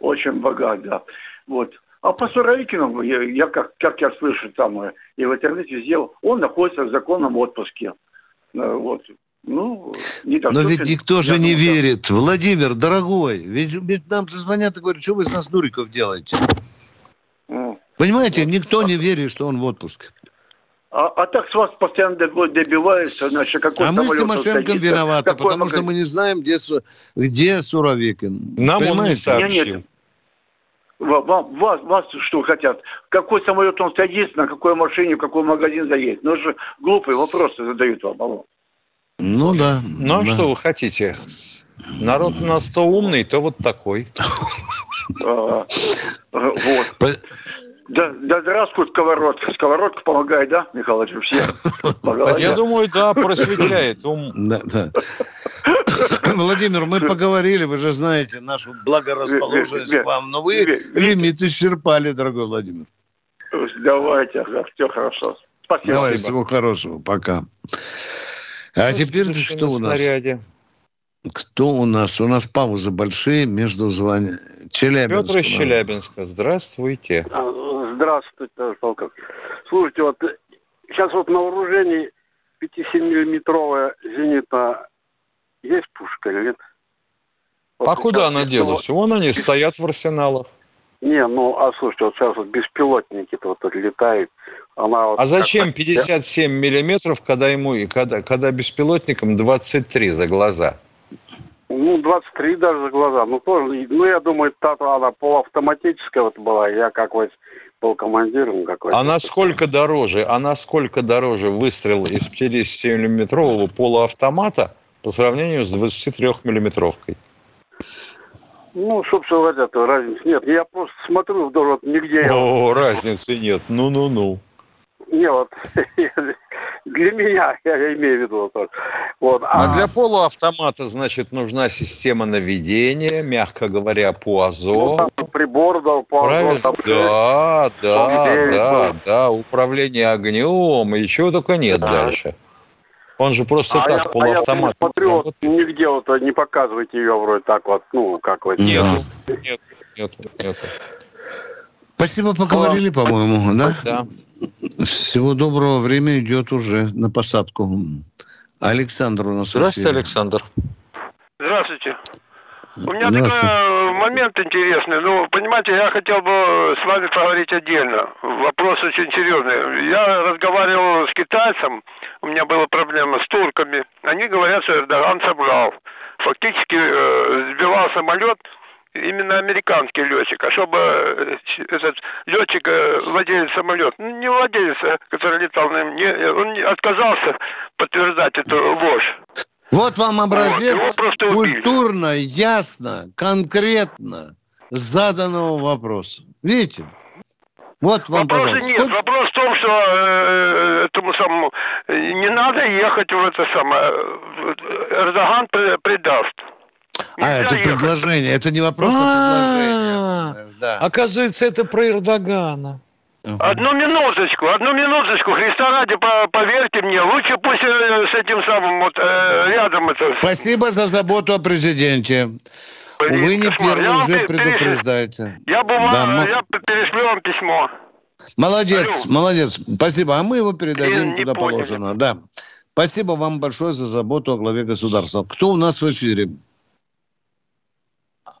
очень богат, да. Вот. А по Суровикину, я, я как, как я слышу там э, и в интернете сделал, он находится в законном отпуске. Э, вот. Ну, Но ведь никто же не верит. Владимир, дорогой, ведь, ведь нам же звонят и говорят, что вы с нас дуриков делаете? Понимаете, никто не верит, что он в отпуске. А, а так с вас постоянно добиваются, значит, какой А мы с Тимошенко виноваты, потому магазин? что мы не знаем, где, где Суровикин. Нам Понимаете? он не сообщил. Нет, нет. Вам, вас, вас что хотят? Какой самолет он садится, на какой машине, в какой магазин заедет? Ну, же глупые вопросы задают вам. Алло. Ну да. Ну а да. что вы хотите? Народ у нас то умный, то вот такой. А, вот. Да, да здравствует сковородка. Сковородка помогает, да, Михаил все? Я думаю, да, просветляет. Да, да. Владимир, мы поговорили, вы же знаете нашу благорасположенность к вам, но вы лимит исчерпали, дорогой Владимир. Давайте, все хорошо. Спасибо. Давай, всего хорошего, пока. А теперь что у нас? Кто у нас? У нас паузы большие между звонами. Челябинск. Петр из Челябинска. Здравствуйте. Здравствуйте, товарищ полковник. Слушайте, вот сейчас вот на вооружении 5-7-миллиметровая зенита есть пушка или нет? Вот а куда она делась? Вон они стоят в арсеналах. Не, ну, а слушайте, вот сейчас вот беспилотники-то вот летают. Она вот а зачем 57 миллиметров, когда ему, когда, когда беспилотникам 23 за глаза? Ну, 23 даже за глаза. Ну, тоже, ну, я думаю, та она полуавтоматическая вот была. Я как вот был командиром какой-то. А насколько дороже, а насколько дороже выстрел из 57-миллиметрового полуавтомата по сравнению с 23-миллиметровкой? Ну, собственно говоря, то разницы нет. Я просто смотрю вдоль вот нигде. О, разницы нет. Ну-ну-ну. Не, вот для меня, я имею в виду. Вот. А, а для полуавтомата, значит, нужна система наведения, мягко говоря, по АЗО. Ну, там прибор, да, по Правильно? Там да, да, да, да, управление огнем, и чего только нет да. дальше. Он же просто а так, я, полуавтомат. А я смотрю, вот, нигде вот не показывайте ее вроде так вот, ну, как вот. Нет, нет, нет, нет. Спасибо, поговорили, по-моему, да? Да. Всего доброго, время идет уже на посадку. Александр у нас. Здравствуйте, Александр. Здравствуйте. У меня такой момент интересный. Ну, понимаете, я хотел бы с вами поговорить отдельно. Вопрос очень серьезный. Я разговаривал с китайцем, у меня была проблема с турками. Они говорят, что Эрдоган собрал. Фактически э, сбивал самолет именно американский летчик, а чтобы э, этот летчик, э, владелец самолета, ну, не владелец, а который летал на нем, он отказался подтверждать эту ложь. Вот вам образец вот, культурно, ясно, конкретно заданного вопроса. Видите? Вот вам, Вопроса пожалуйста. нет. Сколько... Вопрос в том, что э, этому самому не надо ехать в это самое. Эрдоган предаст. А, это предложение. Это не вопрос, а предложение. Да. Оказывается, это про Эрдогана. Одну минуточку, одну минуточку, Христа ради, поверьте мне, лучше пусть э, с этим самым вот э, рядом это... Спасибо за заботу о президенте. Блин, Вы не первый уже предупреждаете. Я, бумаг... да, я перешлю вам письмо. Молодец, Алло. молодец. Спасибо. А мы его передадим Блин, куда положено. Да. Спасибо вам большое за заботу о главе государства. Кто у нас в эфире?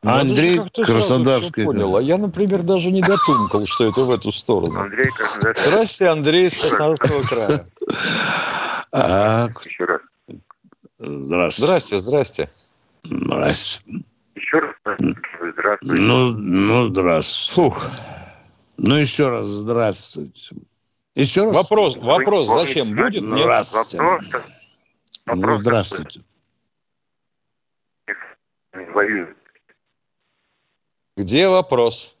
Андрей Краснодарский. Понял. А я, например, даже не дотумкал, что это в эту сторону. Андрей Краснодарский. Здравствуйте, Андрей из Краснодарского края. А, Еще раз. Здравствуйте. Здрасте, здрасте. Здрасте. Еще раз здравствуйте. Ну, ну, здравствуйте. Фух. Ну, еще раз здравствуйте. Еще раз. Вопрос, вопрос зачем? Будет? Нет? Здравствуйте. Вопрос, вопрос ну, здравствуйте. Воюют где вопрос?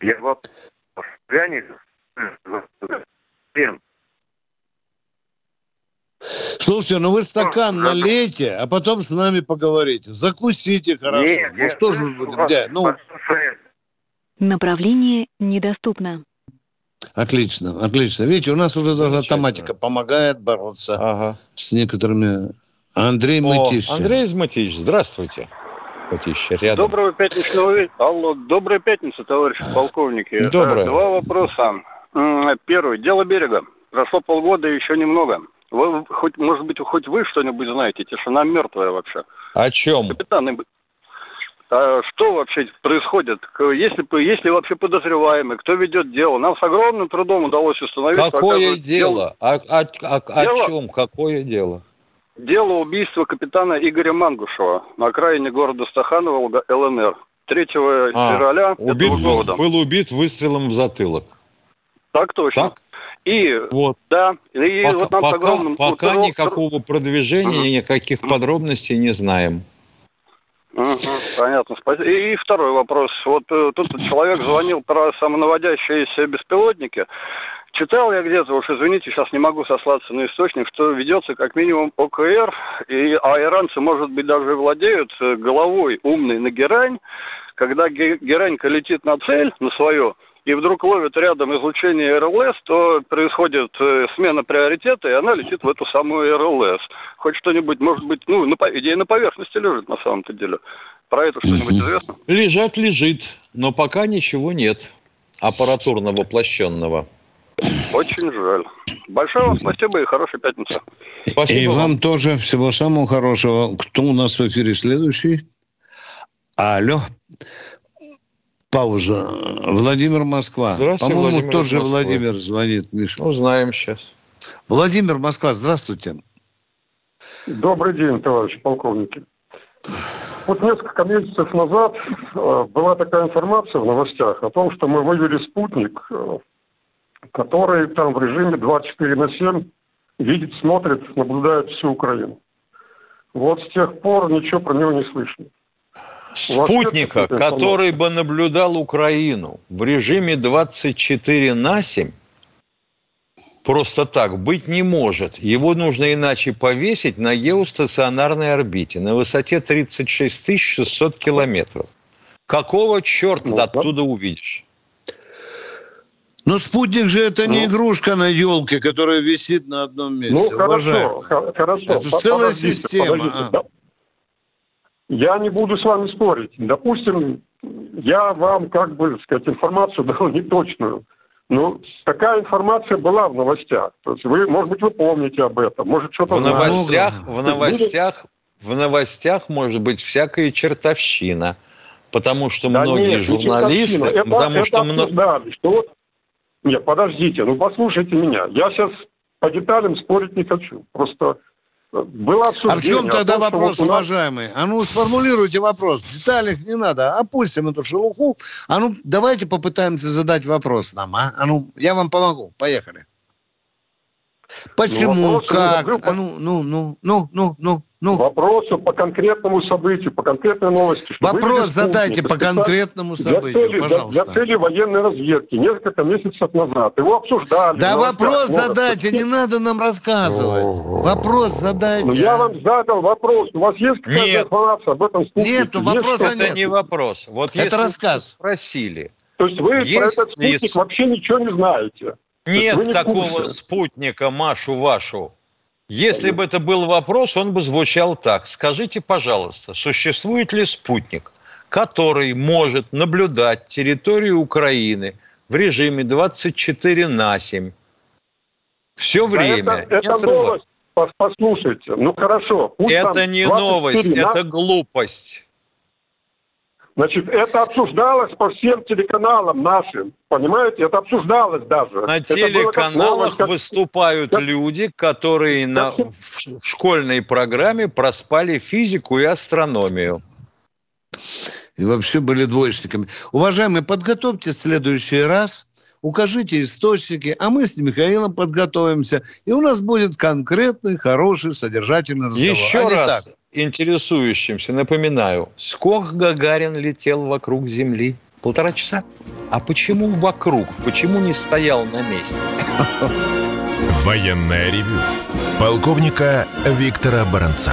Я вопрос. Слушайте, ну вы стакан налейте, а потом с нами поговорите. Закусите хорошо. Нет, ну что же вы будем делать? Ну... Направление недоступно. Отлично, отлично. Видите, у нас уже даже автоматика помогает бороться ага. с некоторыми... Андрей Матищев. Андрей Матищев, здравствуйте. Потище, рядом. Доброго пятничного вечера. Алло, добрая пятница, товарищи полковники. Доброе. Два вопроса. Первый. Дело берега. Прошло полгода, еще немного. Вы, хоть, может быть, хоть вы что-нибудь знаете? Тишина мертвая вообще. О чем? Капитаны, а что вообще происходит? Если, если вообще подозреваемый, кто ведет дело? Нам с огромным трудом удалось установить... Какое дело? О, о, о, дело... о чем? Какое дело? Дело убийства капитана Игоря Мангушева на окраине города Стаханова, ЛНР. 3 а, февраля убит этого года. Был, был убит выстрелом в затылок. Так точно. Так? И вот. да, и пока, вот нам пока, огромным пока никакого продвижения, uh-huh. никаких uh-huh. подробностей не знаем. Угу, понятно, спасибо. И второй вопрос. Вот э, тут человек звонил про самонаводящиеся беспилотники. Читал я где-то, уж извините, сейчас не могу сослаться на источник, что ведется как минимум ОКР, и, а иранцы, может быть, даже владеют э, головой умной на герань, когда геранька летит на цель, на свое, и вдруг ловит рядом излучение РЛС, то происходит э, смена приоритета, и она летит в эту самую РЛС. Хоть что-нибудь, может быть, ну, на, идея на поверхности лежит на самом-то деле. Про это что-нибудь известно? Лежать лежит, но пока ничего нет аппаратурно воплощенного. Очень жаль. Большое вам спасибо и хорошей пятницы. Спасибо. И вам тоже всего самого хорошего. Кто у нас в эфире следующий? Алло. Пауза. Владимир Москва. По-моему, Владимир тот же Владимир звонит, Миша. Узнаем сейчас. Владимир Москва, здравствуйте. Добрый день, товарищи полковники. Вот несколько месяцев назад э, была такая информация в новостях о том, что мы вывели спутник э, который там в режиме 24 на 7 видит, смотрит, наблюдает всю Украину. Вот с тех пор ничего про него не слышно. Спутника, который бы наблюдал Украину в режиме 24 на 7, просто так быть не может. Его нужно иначе повесить на геостационарной орбите на высоте 36 600 километров. Какого черта ну, оттуда да. увидишь? Но спутник же это ну, не игрушка на елке, которая висит на одном месте. Ну, хорошо, хорошо. Это целая система. А. Я не буду с вами спорить. Допустим, я вам, как бы сказать, информацию дал неточную. Ну, такая информация была в новостях. То есть вы, может быть, вы помните об этом, может, что-то... В новостях, в новостях, в новостях может быть всякая чертовщина. Потому что да многие нет, журналисты... Это, потому это что обсуждали, что вот... Нет, подождите, ну послушайте меня. Я сейчас по деталям спорить не хочу. Просто было А в чем тогда том, вопрос, вот нас... уважаемый? А ну сформулируйте вопрос. Деталек не надо. Опустим эту шелуху. А ну давайте попытаемся задать вопрос нам. А, а ну я вам помогу. Поехали. Почему? Ну, как? А ну, ну, ну, ну, ну, ну. Ну. Вопросы по конкретному событию, по конкретной новости. Вопрос задайте по конкретному событию, для цели, пожалуйста. Для, для цели военной разведки несколько месяцев назад. Его обсуждали. Да вопрос задайте, не надо нам рассказывать. Вопрос задайте. Ну, я вам задал вопрос. У вас есть какая-то информация об этом спутнике? Нет, вопроса нет. Это не вопрос. Вот это рассказ. Спросили. То есть вы есть про этот спутник ли... вообще ничего не знаете? Нет не такого спутника Машу вашу если бы это был вопрос, он бы звучал так. Скажите, пожалуйста, существует ли спутник, который может наблюдать территорию Украины в режиме 24 на 7 все время? Это, это новость. Послушайте, ну хорошо. это не новость, на... это глупость. Значит, это обсуждалось по всем телеканалам нашим. Понимаете, это обсуждалось даже. На телеканалах как... выступают как... люди, которые на... в школьной программе проспали физику и астрономию. И вообще были двоечниками. Уважаемые, подготовьте в следующий раз, укажите источники, а мы с Михаилом подготовимся, и у нас будет конкретный, хороший, содержательный разговор. Еще а раз. Так интересующимся напоминаю, сколько Гагарин летел вокруг Земли? Полтора часа. А почему вокруг? Почему не стоял на месте? Военная ревю. Полковника Виктора Баранца.